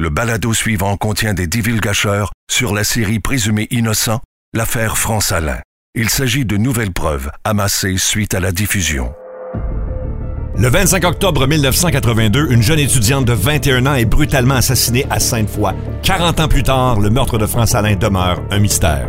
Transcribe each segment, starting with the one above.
Le balado suivant contient des divulgateurs sur la série présumée innocent, l'affaire France Alain. Il s'agit de nouvelles preuves amassées suite à la diffusion. Le 25 octobre 1982, une jeune étudiante de 21 ans est brutalement assassinée à Sainte-Foy. 40 ans plus tard, le meurtre de France Alain demeure un mystère.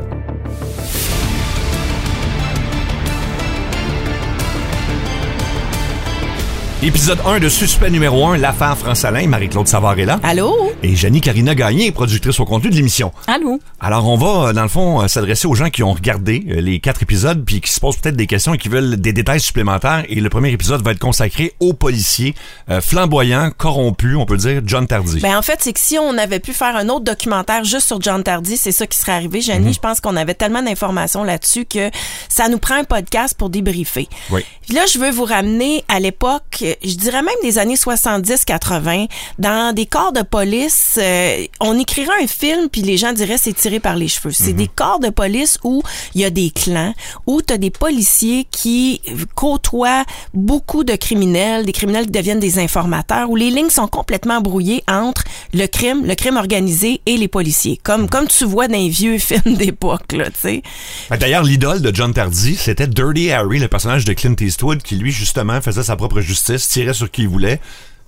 Épisode 1 de Suspect numéro 1, l'affaire France-Alain, Marie-Claude Savard est là. Allô? Et Janie Carina Gagné, productrice au contenu de l'émission. Allô? Alors, on va, euh, dans le fond, euh, s'adresser aux gens qui ont regardé euh, les quatre épisodes puis qui se posent peut-être des questions et qui veulent des détails supplémentaires. Et le premier épisode va être consacré au policier flamboyant, corrompu, on peut dire, John Tardy. Ben, en fait, c'est que si on avait pu faire un autre documentaire juste sur John Tardy, c'est ça qui serait arrivé. Janie, Mhm. je pense qu'on avait tellement d'informations là-dessus que ça nous prend un podcast pour débriefer. Oui. Puis là, je veux vous ramener à l'époque, euh, je dirais même des années 70-80, dans des corps de police. euh, on écrirait un film, puis les gens diraient c'est tiré par les cheveux. C'est des corps de police où il y a des clans, où tu as des policiers qui côtoient beaucoup de criminels, des criminels qui deviennent des informateurs, où les lignes sont complètement brouillées entre le crime, le crime organisé et les policiers. Comme, comme tu vois dans les vieux films d'époque, là, tu sais. Ben, D'ailleurs, l'idole de John Tardy, c'était Dirty Harry, le personnage de Clint Eastwood, qui lui, justement, faisait sa propre justice, tirait sur qui il voulait.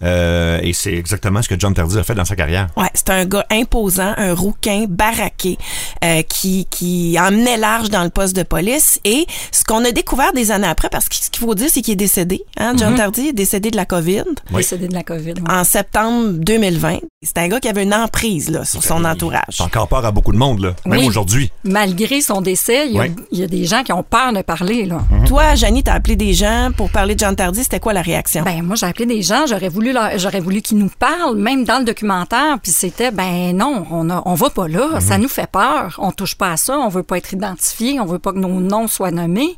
Euh, et c'est exactement ce que John Tardy a fait dans sa carrière. Ouais, c'est un gars imposant, un rouquin baraqué euh, qui qui emmenait large dans le poste de police et ce qu'on a découvert des années après parce que ce qu'il faut dire c'est qu'il est décédé, hein, John Tardy est décédé de la Covid Oui. Décédé de la COVID. ouais. en septembre 2020. C'est un gars qui avait une emprise là sur son entourage. C'est encore peur à beaucoup de monde, là. Même Oui. aujourd'hui. Malgré son décès, il y, a, Oui. il y a des gens qui ont peur de parler. Là. Toi, Janie, t'as appelé des gens pour parler de John Tardy, c'était quoi la réaction? Ben moi j'ai appelé des gens, j'aurais voulu j'aurais voulu qu'ils nous parlent, même dans le documentaire, puis c'était ben non, on a, on va pas là, ça nous fait peur, on touche pas à ça, on veut pas être identifié, on veut pas que nos noms soient nommés.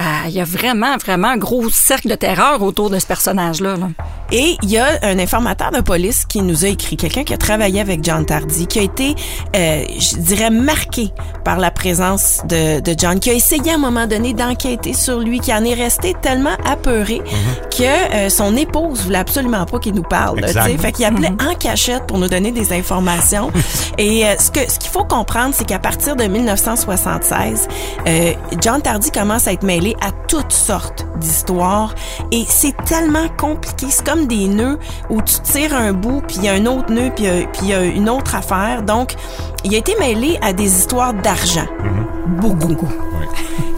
Euh, Il y a vraiment vraiment un gros cercle de terreur autour de ce personnage là. Et il y a un informateur de police qui nous a écrit, quelqu'un qui a travaillé avec John Tardy, qui a été, euh, je dirais, marqué par la présence de, de John, qui a essayé à un moment donné d'enquêter sur lui, qui en est resté tellement apeuré que euh, son épouse voulait absolument pas qu'il nous parle. Fait qu'il appelait en cachette pour nous donner des informations. Et euh, ce que ce qu'il faut comprendre, c'est qu'à partir de 1976, euh, John Tardy commence à être mêlé à toutes sortes d'histoires et c'est tellement compliqué. C'est comme des nœuds où tu tires un bout puis il y a un autre nœud puis il y a- puis il y a une autre affaire. Donc, il a été mêlé à des histoires d'argent. Beaucoup.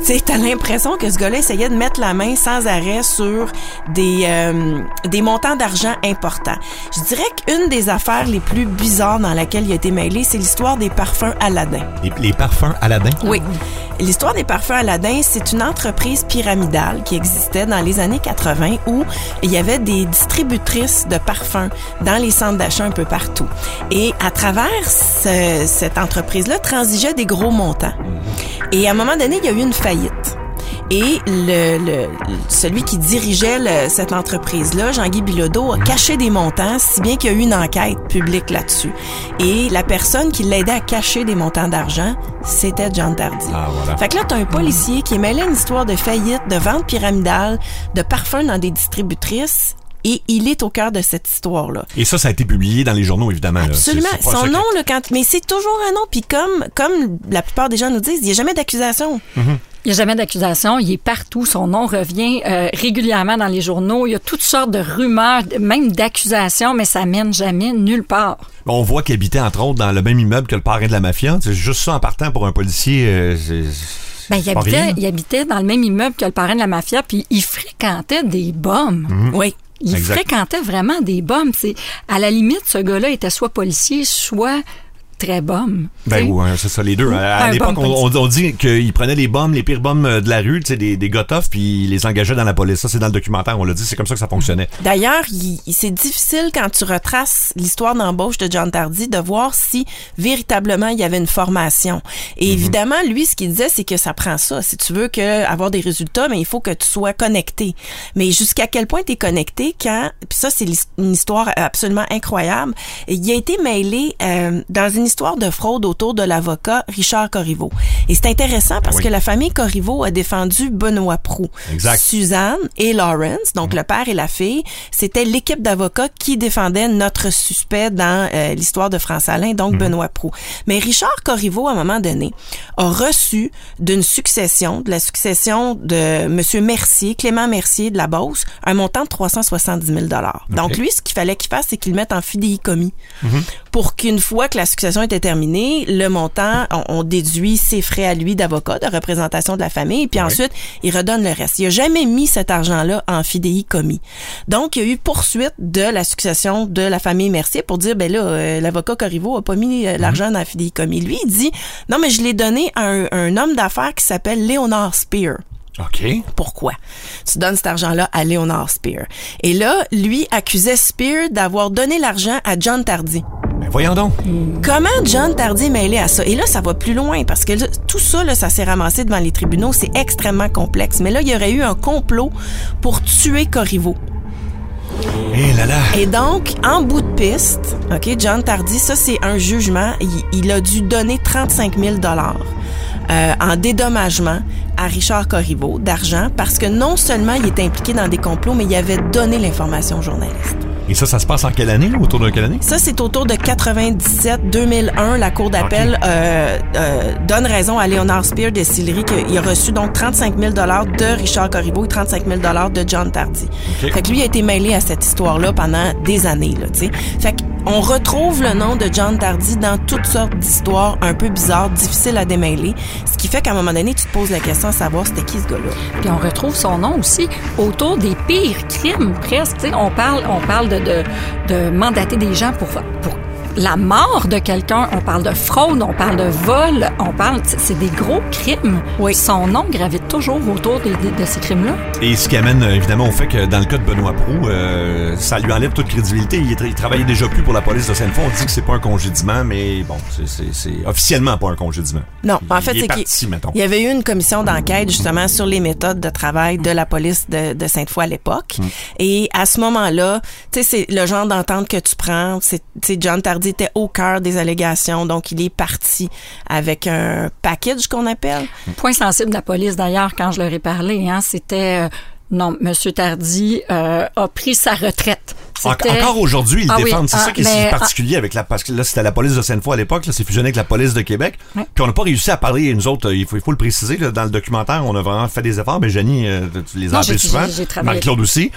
Tu t'as l'impression que ce gars-là essayait de mettre la main sans arrêt sur des, euh, des montants d'argent importants. Je dirais qu'une des affaires les plus bizarres dans laquelle il a été mêlé, c'est l'histoire des parfums Aladdin. Les, les parfums Aladdin? Oui. L'histoire des parfums Aladdin, c'est une entreprise pyramidale qui existait dans les années 80 où il y avait des distributrices de parfums dans les centres d'achat un peu partout. Et à travers ce- cette entreprise-là, transigeait des gros montants. Et à un moment donné, il y a eu une faillite. Et le, le- celui qui dirigeait le- cette entreprise-là, Jean-Guy Bilodeau, a caché des montants, si bien qu'il y a eu une enquête publique là-dessus. Et la personne qui l'aidait à cacher des montants d'argent, c'était John Tardy. Ah, voilà. Fait que là, t'as un policier qui est mêlé à une histoire de faillite, de vente pyramidale, de parfums dans des distributrices, et il est au cœur de cette histoire-là. Et ça, ça a été publié dans les journaux, évidemment. là. Absolument. Son nom, là, quand, mais c'est toujours un nom. Puis comme, comme la plupart des gens nous disent, il n'y a jamais d'accusation. Il n'y a jamais d'accusation, il est partout, son nom revient euh, régulièrement dans les journaux, il y a toutes sortes de rumeurs, même d'accusations, mais ça mène jamais nulle part. On voit qu'il habitait, entre autres, dans le même immeuble que le parrain de la mafia. C'est juste ça en partant pour un policier. euh, Ben, il, habitait, il habitait dans le même immeuble que le parrain de la mafia, puis il fréquentait des bombes. Oui. Il Exact. fréquentait vraiment des bombes. C'est à la limite, ce gars-là était soit policier, soit très bombe. Ben sais. ouais, c'est ça, les deux. À, à l'époque, on, on- dit qu'il prenait les bombes, les pires bombes euh, de la rue, tu sais, des, des gotoffs, puis il les engageait dans la police. Ça, c'est dans le documentaire, on l'a dit, c'est comme ça que ça fonctionnait. D'ailleurs, il- il- c'est difficile quand tu retraces l'histoire d'embauche de John Tardy de voir si véritablement il y avait une formation. Et Mhm. évidemment, lui, ce qu'il disait, c'est que ça prend ça. Si tu veux que avoir des résultats, mais il faut que tu sois connecté. Mais jusqu'à quel point tu es connecté quand, puis ça, c'est une histoire absolument incroyable. Il a été mêlé euh, dans une histoire de fraude autour de l'avocat Richard Corriveau. Et c'est intéressant parce Oui. que la famille Corriveau a défendu Benoît Prou. Exact. Suzanne et Lawrence, donc le père et la fille, c'était l'équipe d'avocats qui défendait notre suspect dans euh, l'histoire de France Alain, donc Benoît Prou. Mais Richard Corriveau, à un moment donné, a reçu d'une succession, de la succession de Monsieur Mercier, Clément Mercier de la Beauce, un montant de 370 000 Donc lui, ce qu'il fallait qu'il fasse, c'est qu'il le mette en fidéicommis pour qu'une fois que la succession était terminée, le montant, on, on déduit ses frais à lui d'avocat, de représentation de la famille, puis ensuite, il redonne le reste. Il a jamais mis cet argent-là en fidéicommis. Donc, il y a eu poursuite de la succession de la famille Mercier pour dire, ben là, euh, l'avocat Corriveau a pas mis euh, l'argent dans la fidéicommis. Lui, il dit, non, mais je l'ai donné à un, un homme d'affaires qui s'appelle Léonard Spear. OK. Pourquoi? Tu donnes cet argent-là à Léonard Spear. Et là, lui accusait Spear d'avoir donné l'argent à John Tardy. Voyons donc. Comment John Tardy est mêlé à ça? Et là, ça va plus loin parce que là, tout ça, là, ça s'est ramassé devant les tribunaux. C'est extrêmement complexe. Mais là, il y aurait eu un complot pour tuer Corriveau. Eh là là. Et donc, en bout de piste, OK, John Tardy, ça, c'est un jugement. Il, il a dû donner 35 000 euh, en dédommagement à Richard Corriveau d'argent parce que non seulement il était impliqué dans des complots, mais il avait donné l'information aux journalistes. Et ça, ça se passe en quelle année? Autour de quelle année? Ça, c'est autour de 97-2001. La Cour d'appel euh, euh, donne raison à Léonard Spear de Sillery qu'il a reçu donc 35 000 de Richard Corriveau et 35 000 de John Tardy. OK. Fait que lui a été mêlé à cette histoire-là pendant des années, là, tu sais. Fait qu'on retrouve le nom de John Tardy dans toutes sortes d'histoires un peu bizarres, difficiles à démêler. Ce qui fait qu'à un moment donné, tu te poses la question à savoir c'était qui ce gars-là. Puis on retrouve son nom aussi autour des pires crimes, presque. On parle, on parle de, de, de mandater des gens pour, pour la mort de quelqu'un. On parle de fraude, on parle de vol, on parle. C'est des gros crimes. Oui. Son nom gravite toujours autour de ces crimes-là. Et ce qui amène euh, évidemment au fait que dans le cas de Benoît Proux, euh, ça lui enlève toute crédibilité. Il, tra- il travaillait déjà plus pour la police de Sainte-Foy. On dit que c'est pas un congédiement, mais bon, c'est- officiellement pas un congédiement. Non, Il- en fait, il est c'est parti, qu'il mettons. il y avait eu une commission d'enquête justement sur les méthodes de travail de la police de, de Sainte-Foy à l'époque. Mm. Et à ce moment-là, tu sais, c'est le genre d'entente que tu prends. C'est, tu sais, Était au cœur des allégations, donc il est parti avec un package qu'on appelle. Point sensible de la police, d'ailleurs, quand je leur ai parlé, hein, c'était... euh, non, Monsieur Tardy euh, a pris sa retraite. Encore aujourd'hui, ils Ah oui, défendent. c'est ah, ça qui est mais- si particulier avec la parce que là c'était la police de Sainte-Foy à l'époque, là c'est fusionné avec la police de Québec. Puis on n'a pas réussi à parler nous autres, euh, il faut il faut le préciser là, dans le documentaire, on a vraiment fait des efforts, mais Jenny euh, tu les as appelés souvent, j'ai- j'ai travaillé. Marie-Claude aussi.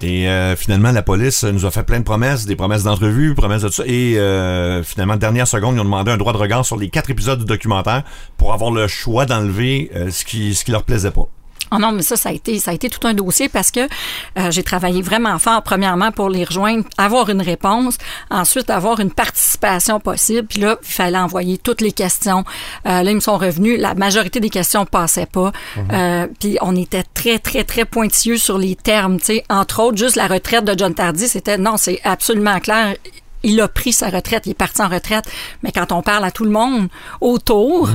Et euh, finalement, la police nous a fait plein de promesses, des promesses d'entrevue, promesses de tout ça. Et euh, finalement, dernière seconde, ils ont demandé un droit de regard sur les quatre épisodes du documentaire pour avoir le choix d'enlever euh, ce qui ce qui leur plaisait pas. Oh non, mais ça, ça a été, ça a été tout un dossier parce que euh, j'ai travaillé vraiment fort, premièrement, pour les rejoindre, avoir une réponse, ensuite avoir une participation possible. Puis là, il fallait envoyer toutes les questions. Euh, là, ils me sont revenus. La majorité des questions passaient pas. Euh, puis on était très, très, très pointilleux sur les termes. Tu sais, entre autres, juste la retraite de John Tardy, c'était non, c'est absolument clair. Il a pris sa retraite, il est parti en retraite. Mais quand on parle à tout le monde autour,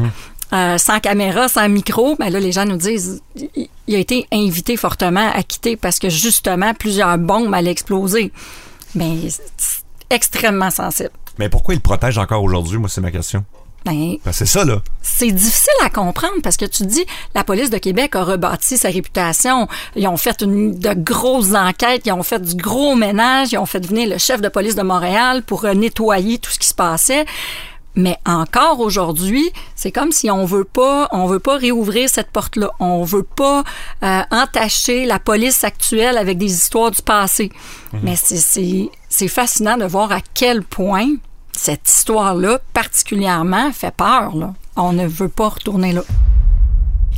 euh, sans caméra, sans micro, ben là, les gens nous disent il il a été invité fortement à quitter parce que justement, plusieurs bombes allaient exploser. Mais c'est extrêmement sensible. Mais pourquoi ils le protègent encore aujourd'hui, moi c'est ma question. Ben, que c'est ça là. c'est difficile à comprendre parce que tu dis la police de Québec a rebâti sa réputation. Ils ont fait une, de grosses enquêtes, ils ont fait du gros ménage, ils ont fait venir le chef de police de Montréal pour nettoyer tout ce qui se passait. Mais encore aujourd'hui, c'est comme si on veut pas, on veut pas réouvrir cette porte-là. On veut pas euh, entacher la police actuelle avec des histoires du passé. Mais c'est- c'est c'est fascinant de voir à quel point cette histoire-là, particulièrement, fait peur. Là. On ne veut pas retourner là.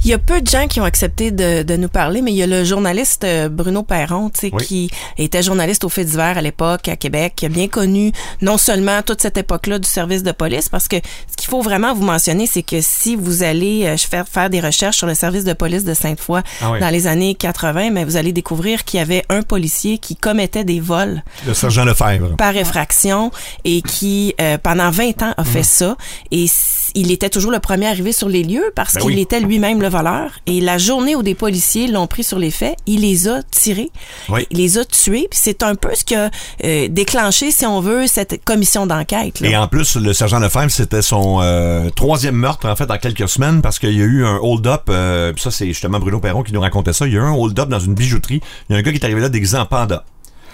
Il y a peu de gens qui ont accepté de, de nous parler, mais il y a le journaliste euh, Bruno Perron, tu sais, Oui. qui était journaliste au fait divers à l'époque à Québec, qui a bien connu non seulement toute cette époque-là du service de police, parce que ce qu'il faut vraiment vous mentionner, c'est que si vous allez euh, faire faire des recherches sur le service de police de Sainte-Foy Ah oui. dans les années 80, mais vous allez découvrir qu'il y avait un policier qui commettait des vols Le sergent Lefebvre. par effraction et qui, euh, pendant 20 ans, a Mhm. fait ça. Et il était toujours le premier arrivé sur les lieux parce Ben qu'il oui. était lui-même le voleur. Et la journée où des policiers l'ont pris sur les faits, il les a tirés, Oui. il les a tués. Puis c'est un peu ce qui a euh, déclenché, si on veut, cette commission d'enquête. Et en plus, le sergent Lefebvre, c'était son euh, troisième meurtre, en fait, en quelques semaines, parce qu'il y a eu un hold-up. euh, ça, c'est justement Bruno Perron qui nous racontait ça. Il y a eu un hold-up dans une bijouterie. Il y a un gars qui est arrivé là déguisé en panda.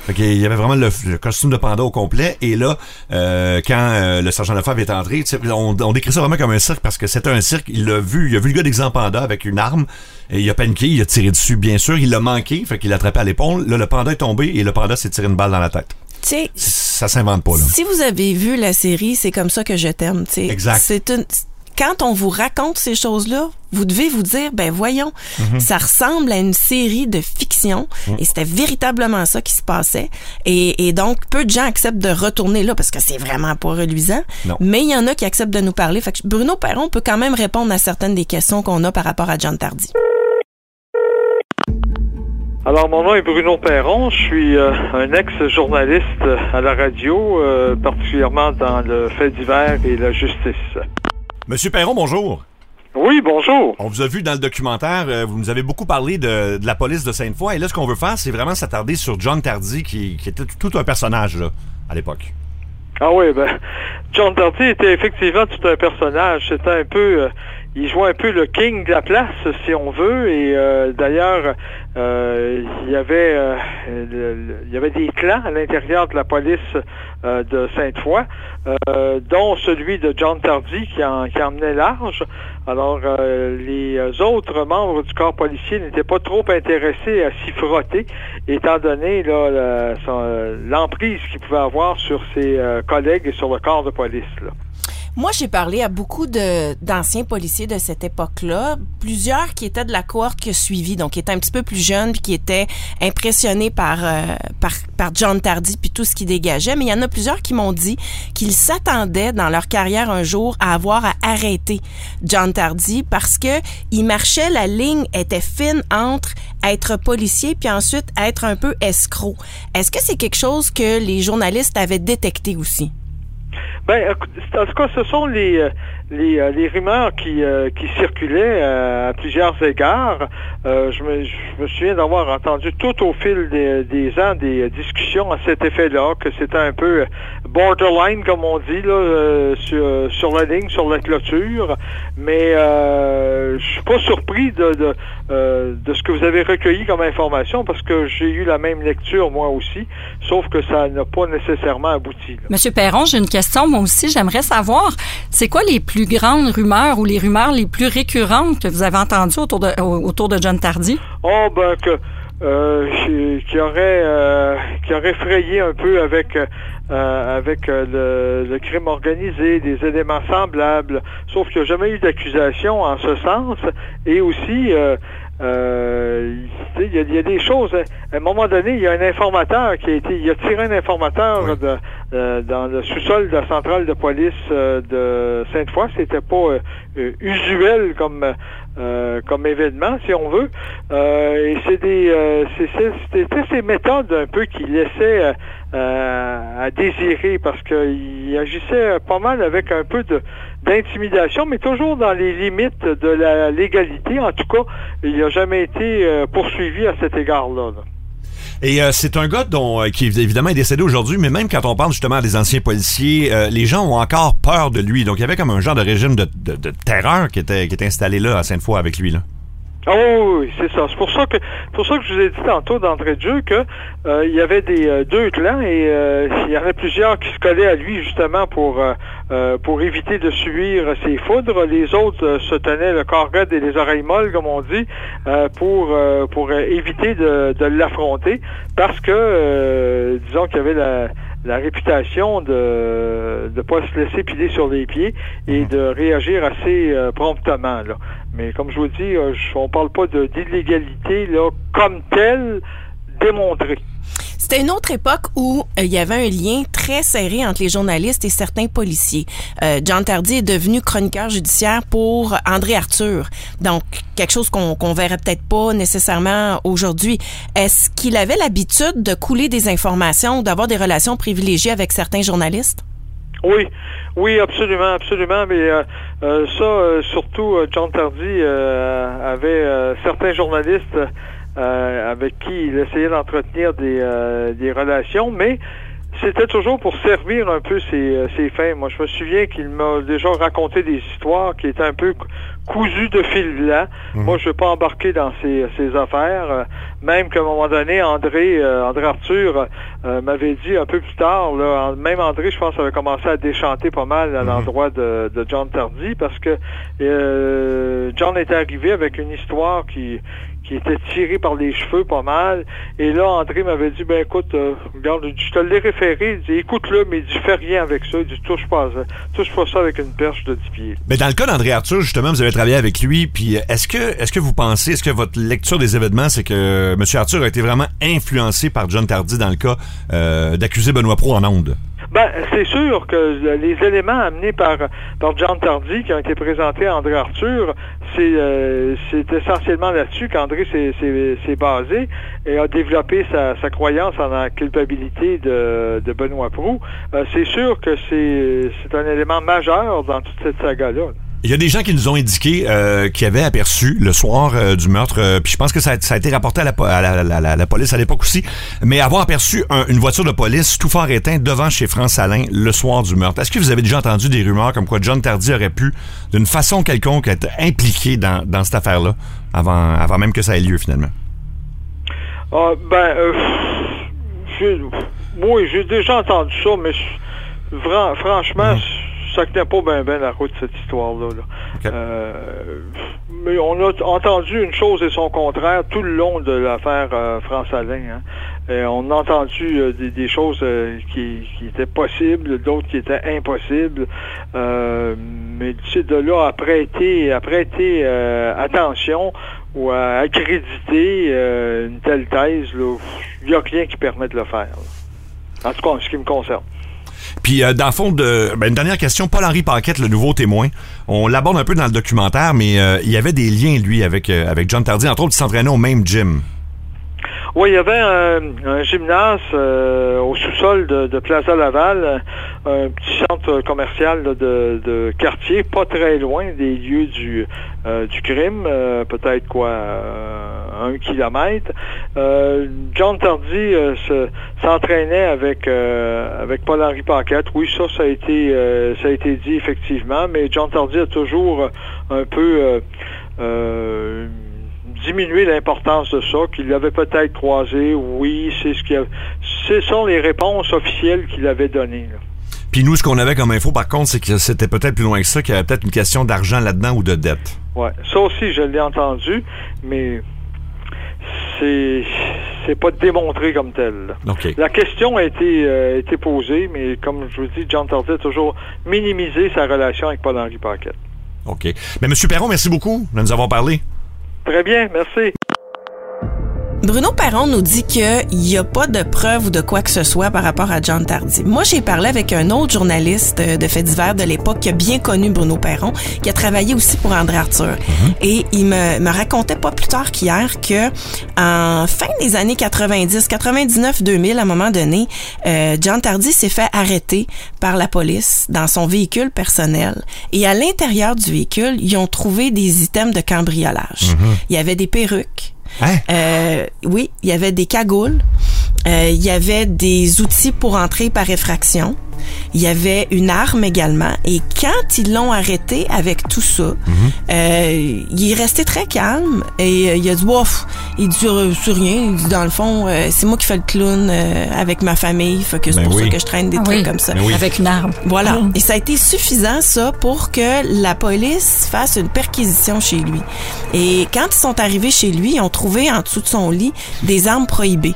Fait qu'il y avait vraiment le, le costume de panda au complet. Et là, euh, quand euh, le sergent Lefebvre est entré, on, on décrit ça vraiment comme un cirque parce que c'était un cirque. Il l'a vu, il a vu le gars en panda avec une arme. Et il a paniqué, il a tiré dessus, bien sûr. Il l'a manqué, fait qu'il l'a attrapé à l'épaule. Là, le panda est tombé et le panda s'est tiré une balle dans la tête. Tu sais, Ça s'invente pas, là. Si vous avez vu la série, c'est comme ça que je t'aime. tu sais. Exact. C'est une. Quand on vous raconte ces choses-là, vous devez vous dire, ben voyons, Mhm. ça ressemble à une série de fiction et c'était véritablement ça qui se passait. Et, et donc, peu de gens acceptent de retourner là parce que c'est vraiment pas reluisant. Non. Mais il y en a qui acceptent de nous parler. Fait que Bruno Perron peut quand même répondre à certaines des questions qu'on a par rapport à John Tardy. Alors, mon nom est Bruno Perron. Je suis euh, un ex-journaliste à la radio, euh, particulièrement dans le fait divers et la justice. Monsieur Perron, bonjour. Oui, bonjour. On vous a vu dans le documentaire, euh, vous nous avez beaucoup parlé de, de la police de Sainte-Foy. Et là, ce qu'on veut faire, c'est vraiment s'attarder sur John Tardy, qui, qui était tout un personnage là, à l'époque. Ah oui, ben, John Tardy était effectivement tout un personnage. C'était un peu, euh, il jouait un peu le king de la place, si on veut. Et euh, d'ailleurs, euh, il y avait, euh, il y avait des clans à l'intérieur de la police euh, de Sainte-Foy, euh, dont celui de John Tardy qui en, qui emmenait large. Alors, euh, les autres membres du corps policier n'étaient pas trop intéressés à s'y frotter, étant donné l'emprise qu'il pouvait avoir sur ses collègues et sur le corps de police. là. Moi, j'ai parlé à beaucoup d'anciens policiers de cette époque-là, plusieurs qui étaient de la cohorte qui a suivi, donc qui étaient un petit peu plus jeunes, puis qui étaient impressionnés par euh, par, par John Tardy puis tout ce qu'il dégageait. Mais il y en a plusieurs qui m'ont dit qu'ils s'attendaient dans leur carrière un jour à avoir à arrêter John Tardy parce que il marchait, la ligne était fine entre être policier puis ensuite être un peu escroc. Est-ce que c'est quelque chose que les journalistes avaient détecté aussi? Ben, en tout cas, ce sont les, euh, les, euh, les rumeurs qui, euh, qui circulaient à plusieurs égards. Je, me, je me souviens d'avoir entendu tout au fil des, des ans des discussions à cet effet-là, que c'était un peu borderline, comme on dit, là, sur, sur la ligne, sur la clôture. Mais je suis pas surpris de, de, de ce que vous avez recueilli comme information, parce que j'ai eu la même lecture, moi aussi, sauf que ça n'a pas nécessairement abouti. Monsieur Perron, j'ai une question. Aussi, j'aimerais savoir, c'est quoi les plus grandes rumeurs ou les rumeurs les plus récurrentes que vous avez entendues autour de, au- autour de John Tardy? Oh ben que euh, qui- aurait euh, qui aurait frayé un peu avec euh, avec le crime organisé, des éléments semblables, sauf qu'il n'y a jamais eu d'accusation en ce sens. Et aussi, euh, il y, a- il y a des choses. À un moment donné, il y a un informateur qui a été, il a tiré un informateur de, euh, dans le sous-sol de la centrale de police euh, de Sainte-Foy. C'était pas euh, euh, usuel comme euh, comme événement, si on veut. Euh, et c'est des, euh, c'était ces méthodes un peu qui laissaient à désirer parce qu'il agissait pas mal avec un peu de d'intimidation, mais toujours dans les limites de la légalité. En tout cas, il n'a jamais été euh, poursuivi à cet égard-là. là. Et euh, c'est un gars dont, euh, qui évidemment est décédé aujourd'hui, mais même quand on parle justement des anciens policiers, les gens ont encore peur de lui. Donc il y avait comme un genre de régime de, terreur qui était, installé là à Sainte-Foy avec lui. Ah oui, c'est ça. C'est pour ça que pour ça que je vous ai dit tantôt d'entrée de jeu que euh, il y avait des euh, deux clans et euh, il y en a plusieurs qui se collaient à lui justement pour euh, euh, pour éviter de subir ses foudres. Les autres euh, se tenaient le corps raide et les oreilles molles, comme on dit, euh, pour euh, pour éviter de, de l'affronter parce que euh, disons qu'il y avait la la réputation de ne pas se laisser piler sur les pieds et de réagir assez euh, promptement. Là. Mais comme je vous dis, euh, on parle pas de- d'illégalité comme telle démontrée. C'était une autre époque où euh, il y avait un lien très serré entre les journalistes et certains policiers. Euh, John Tardy est devenu chroniqueur judiciaire pour André Arthur. Donc, quelque chose qu'on qu'on verrait peut-être pas nécessairement aujourd'hui. Est-ce qu'il avait l'habitude de couler des informations ou d'avoir des relations privilégiées avec certains journalistes? Oui, oui, absolument, absolument. Mais euh, euh, ça, euh, surtout, euh, John Tardy euh, avait certains journalistes avec qui il essayait d'entretenir des, des relations, mais c'était toujours pour servir un peu ses, ses fins. Moi, je me souviens qu'il m'a déjà raconté des histoires qui étaient un peu cou- cousues de fil blanc. Moi, je ne veux pas embarquer dans ces, ces affaires. Euh, Même qu'à un moment donné, André, euh, André Arthur euh, m'avait dit un peu plus tard, là, en- même André, je pense, avait commencé à déchanter pas mal à l'endroit de, de John Tardy parce que euh, John était arrivé avec une histoire qui qui était tirée par les cheveux pas mal. Et là, André m'avait dit, ben écoute, euh, regarde, je te l'ai référé, il dit, écoute-le, mais il fais rien avec ça, il dit, touche pas ça, touche pas ça avec une perche de 10 pieds. Mais dans le cas d'André Arthur, justement, vous avez travaillé avec lui, puis est-ce que est-ce que vous pensez, est-ce que votre lecture des événements, c'est que M. Arthur a été vraiment influencé par John Tardy dans le cas euh, d'accuser Benoît Pro en ondes? Ben, c'est sûr que les éléments amenés par, par John Tardy qui ont été présentés à André Arthur, c'est euh, essentiellement là-dessus qu'André s'est- basé et a développé sa, sa croyance en la culpabilité de, de Benoît Proux. Euh, c'est sûr que c'est un élément majeur dans toute cette saga-là. Il y a des gens qui nous ont indiqué euh, qu'ils avaient aperçu le soir euh, du meurtre, euh, puis je pense que ça a, ça a été rapporté à la, à la, la- la- la police à l'époque aussi, mais avoir aperçu un- une voiture de police tout fort éteint devant chez France Alain le soir du meurtre. Est-ce que vous avez déjà entendu des rumeurs comme quoi John Tardy aurait pu, d'une façon quelconque, être impliqué dans, dans cette affaire-là avant, avant même que ça ait lieu finalement? Ah, ben, euh, j'ai- oui, j'ai déjà entendu ça, mais franchement, ça tenait pas bien ben la route, cette histoire-là. là. Euh, mais on a entendu une chose et son contraire tout le long de l'affaire euh, France-Alain. hein. Et on a entendu euh, des, des choses qui, qui étaient possibles, d'autres qui étaient impossibles. Mais tu sais, de là à prêter, à prêter attention ou à accréditer une telle thèse, il n'y a rien qui permet de le faire. là. En tout cas, en ce qui me concerne. Puis, euh, dans le fond, de, ben, une dernière question. Paul-Henri Paquette, le nouveau témoin, on l'aborde un peu dans le documentaire, mais euh, il y avait des liens, lui, avec, euh, avec John Tardy. Entre autres, il s'entraînait au même gym. Oui, il y avait un, gymnase au sous-sol de, Plaza Laval, un petit centre commercial de, quartier, pas très loin des lieux du, du crime, peut-être quoi, un kilomètre. Euh, John Tardy euh, se- s'entraînait avec euh, avec Paul-Henri Paquette. Oui, ça, ça a été ça a été dit effectivement, mais John Tardy a toujours un peu diminuer l'importance de ça, qu'il l'avait peut-être croisé, oui, c'est ce qui a, ce sont les réponses officielles qu'il avait données. là. Puis nous, ce qu'on avait comme info, par contre, c'est que c'était peut-être plus loin que ça, qu'il y avait peut-être une question d'argent là-dedans ou de dette. Ouais, ça aussi je l'ai entendu, mais c'est c'est pas démontré comme tel. La question a été, euh, été posée, mais comme je vous dis, John Tardy a toujours minimisé sa relation avec Paul-Henri Paquette. OK. Mais M. Perron, merci beaucoup de nous avoir parlé. Très bien, merci. Bruno Perron nous dit qu'il n'y a pas de preuve ou de quoi que ce soit par rapport à John Tardy. Moi, j'ai parlé avec un autre journaliste euh, de faits divers de l'époque qui a bien connu Bruno Perron, qui a travaillé aussi pour André Arthur. Et il me, me racontait pas plus tard qu'hier que en fin des années 90, 99, 2000, à un moment donné, euh, John Tardy s'est fait arrêter par la police dans son véhicule personnel. Et à l'intérieur du véhicule, ils ont trouvé des items de cambriolage. Il y avait des perruques. Hein? Euh, oui, il y avait des cagoules. Euh, il y avait des outils pour entrer par effraction. Il y avait une arme également. Et quand ils l'ont arrêté avec tout ça, euh, il est resté très calme et euh, il a dit Wouf, il dit sur rien. Il dit dans le fond, euh, c'est moi qui fais le clown euh, avec ma famille. Fait que c'est Ben pour oui. ça que je traîne des Ah trucs oui. comme ça. Ben oui. Avec une arme. Voilà. Mm. Et ça a été suffisant, ça, pour que la police fasse une perquisition chez lui. Et quand ils sont arrivés chez lui, ils ont trouvé en dessous de son lit des armes prohibées.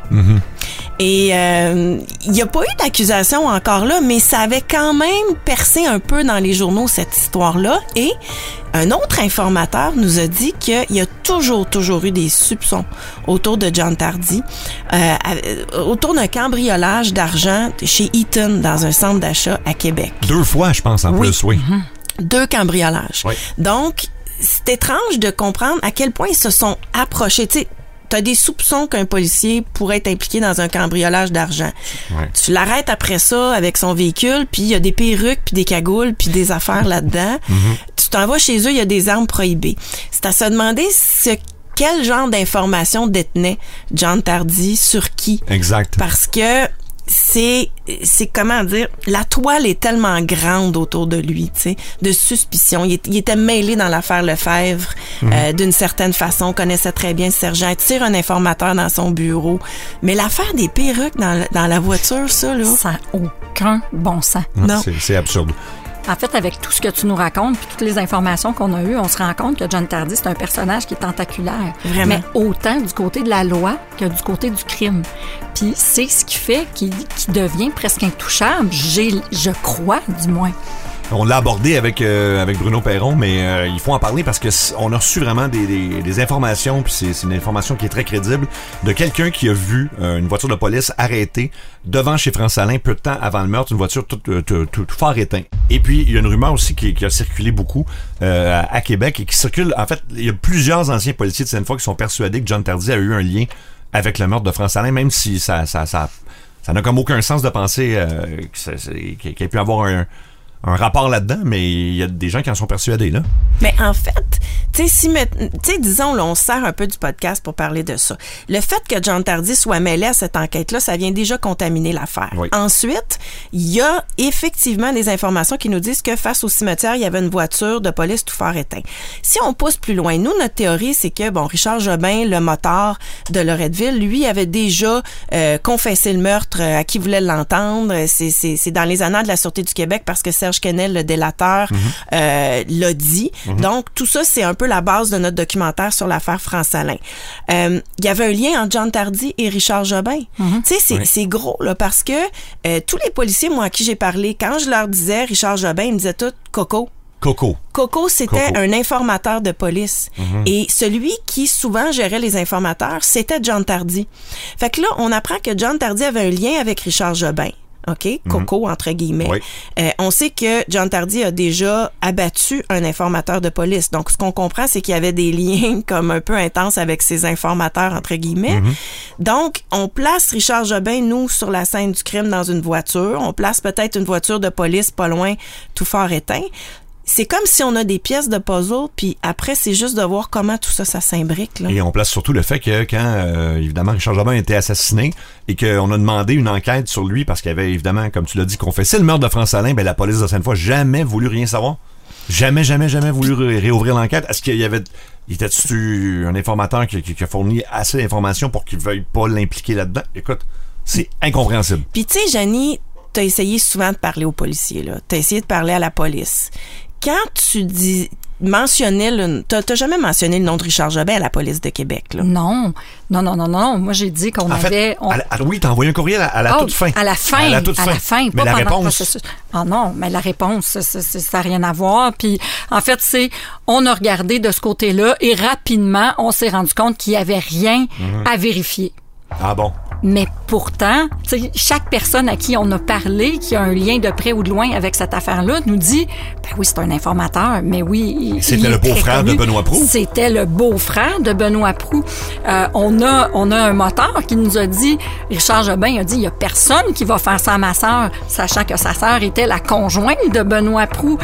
Et euh, il n'y a pas eu d'accusation encore là, mais ça avait quand même percé un peu dans les journaux cette histoire-là. Et un autre informateur nous a dit qu'il y a toujours, toujours eu des soupçons autour de John Tardy, euh, à- autour d'un cambriolage d'argent chez Eaton dans un centre d'achat à Québec. Deux fois, je pense, en Oui. plus, oui. Deux cambriolages. Oui. Donc, c'est étrange de comprendre à quel point ils se sont approchés. Tu sais, as des soupçons qu'un policier pourrait être impliqué dans un cambriolage d'argent. Ouais. Tu l'arrêtes après ça avec son véhicule, puis il y a des perruques, puis des cagoules, puis des affaires là-dedans. Tu t'en vas chez eux, il y a des armes prohibées. C'est à se demander ce, quel genre d'informations détenait John Tardy sur qui. Exact. Parce que c'est c'est comment dire la toile est tellement grande autour de lui tu sais de suspicion. Il, est- il était mêlé dans l'affaire Lefebvre euh, d'une certaine façon connaissait très bien le sergent. Tire un informateur dans son bureau. Mais l'affaire des perruques dans, dans la voiture ça là. Ça n'a aucun bon sens. non C'est absurde. En fait, avec tout ce que tu nous racontes, puis toutes les informations qu'on a eues, on se rend compte que John Tardy, c'est un personnage qui est tentaculaire. Vraiment. Mais autant du côté de la loi que du côté du crime. Puis c'est ce qui fait qu'il devient presque intouchable, je crois, du moins. On l'a abordé avec euh, avec Bruno Perron, mais euh, il faut en parler parce que on a reçu vraiment des, informations, puis c'est une information qui est très crédible de quelqu'un qui a vu euh, une voiture de police arrêtée devant chez France Alain peu de temps avant le meurtre, une voiture toute euh, tout, tout- tout fort éteinte. Et puis il y a une rumeur aussi qui, a circulé beaucoup à, Québec et qui circule. En fait, il y a plusieurs anciens policiers de Seine-Foy qui sont persuadés que John Tardy a eu un lien avec le meurtre de France Alain, même si ça ça ça ça n'a comme aucun sens de penser euh, qu'il ait pu avoir un un rapport là-dedans, mais il y a des gens qui en sont persuadés, là. Mais en fait, tu sais, si, met- tu sais, disons, là, on se sert un peu du podcast pour parler de ça. Le fait que John Tardy soit mêlé à cette enquête-là, ça vient déjà contaminer l'affaire. Oui. Ensuite, il y a effectivement des informations qui nous disent que face au cimetière, il y avait une voiture de police tout fort éteint. Si on pousse plus loin, nous, notre théorie, c'est que, bon, Richard Jobin, le motard de Loretteville, lui, avait déjà euh, confessé le meurtre euh, à qui voulait l'entendre. C'est- C'est c'est dans les annales de la Sûreté du Québec parce que Serge Kennel, le délateur, euh, l'a dit. Donc, tout ça, c'est un peu la base de notre documentaire sur l'affaire France-Alain. Euh, Il y avait un lien entre John Tardy et Richard Jobin. Tu sais, c'est Oui. gros, là, parce que euh, tous les policiers, moi, à qui j'ai parlé, quand je leur disais Richard Jobin, ils me disaient tout Coco. Coco. Coco, c'était un informateur de police. Et celui qui souvent gérait les informateurs, c'était John Tardy. Fait que là, on apprend que John Tardy avait un lien avec Richard Jobin. OK? Coco, entre guillemets. Oui. Euh, on sait que John Tardy a déjà abattu un informateur de police. Donc, ce qu'on comprend, c'est qu'il y avait des liens comme un peu intenses avec ces informateurs, entre guillemets. Donc, on place Richard Jobin, nous, sur la scène du crime dans une voiture. On place peut-être une voiture de police pas loin, tout fort éteint. C'est comme si on a des pièces de puzzle, puis après, c'est juste de voir comment tout ça, ça s'imbrique. Et on place surtout le fait que quand, euh, évidemment, Richard Jobin a été assassiné et qu'on a demandé une enquête sur lui parce qu'il avait, évidemment, comme tu l'as dit, confessé le meurtre de France Alain, ben, la police de Sainte-Foy jamais voulu rien savoir. Jamais, jamais, jamais voulu ré- réouvrir l'enquête. Est-ce qu'il y avait... Il était-tu un informateur qui, qui- qui a fourni assez d'informations pour qu'il veuille pas l'impliquer là-dedans? Écoute, c'est incompréhensible. Puis tu sais, Janie, t'as essayé souvent de parler aux policiers, là. T'as essayé de parler à la police. Quand tu dis mentionnais le, t'as, jamais mentionné le nom de Richard Jobin à la police de Québec, là? Non, non, non, non, non. Moi, j'ai dit qu'on En avait... fait, on- à la- à- oui, t'as envoyé un courriel à, à la Oh, toute fin. À la fin. À la toute fin. fin, Mais pas la réponse... Ah non, mais la réponse, ça- ça ça n'a rien à voir. Puis, en fait, c'est, on a regardé de ce côté-là et rapidement, on s'est rendu compte qu'il n'y avait rien Mhm. à vérifier. Ah bon? Mais pourtant, chaque personne à qui on a parlé, qui a un lien de près ou de loin avec cette affaire-là, nous dit, ben oui, c'est un informateur, mais oui. C'était le beau-frère de. Benoît Proulx. C'était le beau-frère de Benoît Prou. on a, on a un moteur qui nous a dit, Richard Jobin a dit, il y a personne qui va faire ça à ma sœur, sachant que sa sœur était la conjointe de Benoît Prou.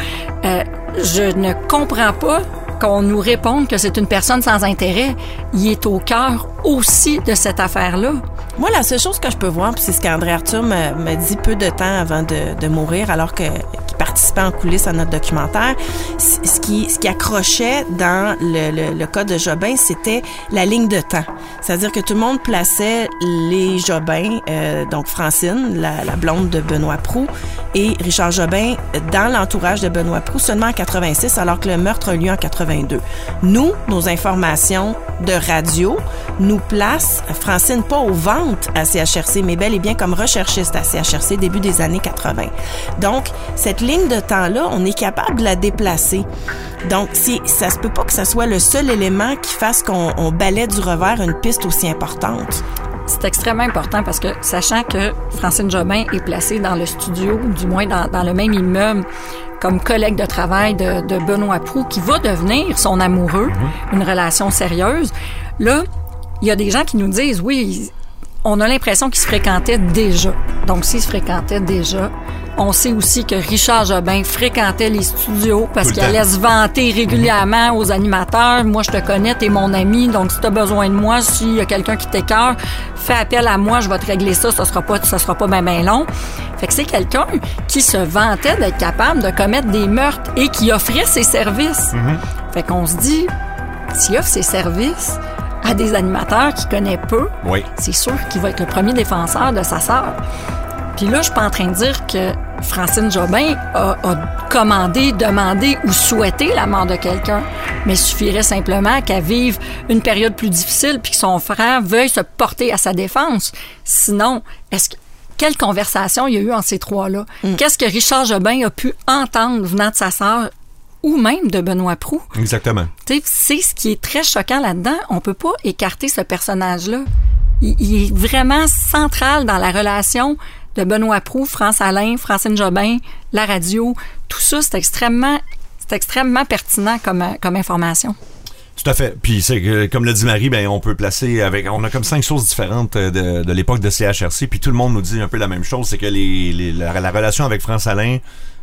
Euh, je ne comprends pas qu'on nous réponde que c'est une personne sans intérêt. Il est au cœur aussi de cette affaire-là. Moi, la seule chose que je peux voir, c'est ce qu'André Arthur me, me dit peu de temps avant de, mourir, alors que qu'il participait en coulisses à notre documentaire, ce qui, accrochait dans le, le, cas de Jobin, c'était la ligne de temps. C'est-à-dire que tout le monde plaçait les Jobin, euh, donc Francine, la, la blonde de Benoît Prou, et Richard Jobin dans l'entourage de Benoît Prou seulement en 86, alors que le meurtre a eu lieu en 82. Nous, nos informations de radio nous placent Francine pas aux ventes à CHRC, mais bel et bien comme recherchiste à CHRC début des années 80. Donc, cette ligne de temps-là, on est capable de la déplacer. Donc, ça se peut pas que ça soit le seul élément qui fasse qu'on on balaie du revers une piste aussi importante. C'est extrêmement important parce que, sachant que Francine Jobin est placée dans le studio, du moins dans, dans le même immeuble, comme collègue de travail de, de Benoît Prou, qui va devenir son amoureux, une relation sérieuse, là, il y a des gens qui nous disent, oui, on a l'impression qu'ils se fréquentaient déjà. Donc, s'ils se fréquentaient déjà, on sait aussi que Richard Jobin fréquentait les studios parce qu'il allait se vanter régulièrement aux animateurs. Moi, je te connais, t'es mon ami, donc si t'as besoin de moi, s'il y a quelqu'un qui t'écœure, fais appel à moi, je vais te régler ça, ça sera pas, ça sera pas bien ben long. Fait que c'est quelqu'un qui se vantait d'être capable de commettre des meurtres et qui offrait ses services. Fait qu'on se dit, s'il offre ses services à des animateurs qu'il connaît peu, Oui. c'est sûr qu'il va être le premier défenseur de sa sœur. Puis là, je suis pas en train de dire que Francine Jobin a, a commandé, demandé ou souhaité la mort de quelqu'un, mais il suffirait simplement qu'elle vive une période plus difficile puis que son frère veuille se porter à sa défense. Sinon, est-ce que quelle conversation il y a eu entre ces trois-là? Qu'est-ce que Richard Jobin a pu entendre venant de sa sœur ou même de Benoît Proux? Exactement. Tu sais, c'est ce qui est très choquant là-dedans. On peut pas écarter ce personnage-là. Il, il est vraiment central dans la relation de Benoît Proux, France Alain, Francine Jobin, la radio. Tout ça, c'est extrêmement, c'est extrêmement pertinent comme, comme information. Tout à fait. Puis c'est que, comme l'a dit Marie, ben on peut placer avec, on a comme cinq sources différentes euh, de, de l'époque de CHRC, puis tout le monde nous dit un peu la même chose, c'est que les, les- la, la relation avec France Alain,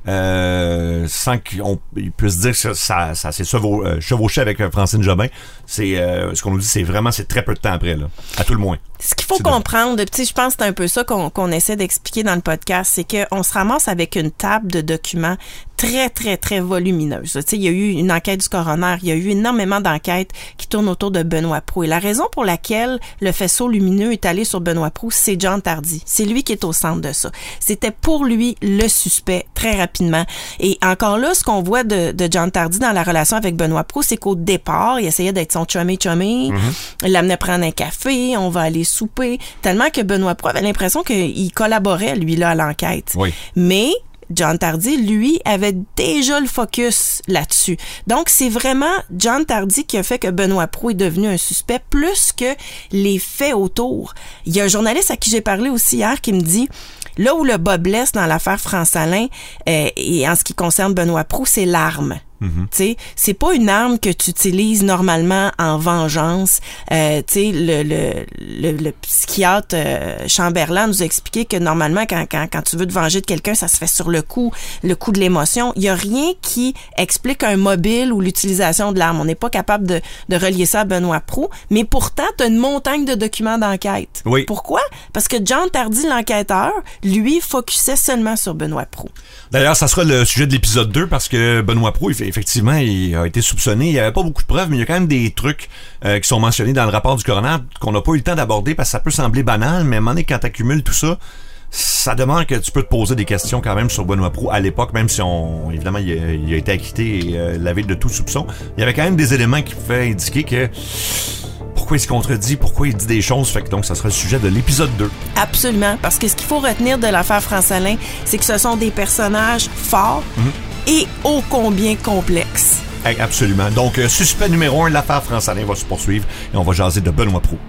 euh, sans qu'on puisse dire que ça, ça s'est euh, chevauché avec euh, Francine Jobin, c'est euh, ce qu'on nous dit, c'est vraiment c'est très peu de temps après là, à tout le moins. Ce qu'il faut de- comprendre, sais, je pense que c'est un peu ça qu'on qu'on essaie d'expliquer dans le podcast, c'est qu'on se ramasse avec une table de documents très, très, très volumineuse. Tu sais, il y a eu une enquête du coroner, il y a eu énormément d'enquêtes qui tournent autour de Benoît Proux. Et la raison pour laquelle le faisceau lumineux est allé sur Benoît Proux, c'est John Tardy. C'est lui qui est au centre de ça. C'était pour lui le suspect très rapidement. Et encore là, ce qu'on voit de, de John Tardy dans la relation avec Benoît Proux, c'est qu'au départ, il essayait d'être son chummy chummy. Il l'amenait prendre un café, on va aller souper. Tellement que Benoît Proux avait l'impression qu'il collaborait, lui, là, à l'enquête. Oui. Mais John Tardy, lui, avait déjà le focus là-dessus. Donc, c'est vraiment John Tardy qui a fait que Benoît Proux est devenu un suspect plus que les faits autour. Il y a un journaliste à qui j'ai parlé aussi hier qui me dit là où le bas blesse dans l'affaire France Alain euh, et en ce qui concerne Benoît Proux, c'est l'arme. Tu sais, c'est pas une arme que tu utilises normalement en vengeance. Euh, tu sais, le, le, le, le psychiatre euh, Chamberlain nous a expliqué que normalement, quand, quand, quand tu veux te venger de quelqu'un, ça se fait sur le coup, le coup de l'émotion. Il y a rien qui explique un mobile ou l'utilisation de l'arme. On n'est pas capable de, de relier ça à Benoît Proux, mais pourtant, tu as une montagne de documents d'enquête. Oui. Pourquoi? Parce que John Tardy, l'enquêteur, lui, focusait seulement sur Benoît Proux. D'ailleurs, ça sera le sujet de l'épisode 2 parce que Benoît Proux, eff- effectivement, il a été soupçonné. Il n'y avait pas beaucoup de preuves, mais il y a quand même des trucs euh, qui sont mentionnés dans le rapport du coroner qu'on n'a pas eu le temps d'aborder parce que ça peut sembler banal, mais à un moment donné, quand tu accumules tout ça, ça demande que tu peux te poser des questions quand même sur Benoît Proux à l'époque, même si on, évidemment, il a, il a été acquitté et euh, lavé de tout soupçon. Il y avait quand même des éléments qui pouvaient indiquer que pourquoi il se contredit, pourquoi il dit des choses. Fait que donc, ça sera le sujet de l'épisode 2. Absolument, parce que ce qu'il faut retenir de l'affaire France Alain, c'est que ce sont des personnages forts et ô combien complexes. Hey, Absolument. Donc, euh, suspect numéro un, l'affaire France Alain va se poursuivre et on va jaser de Benoît Proux.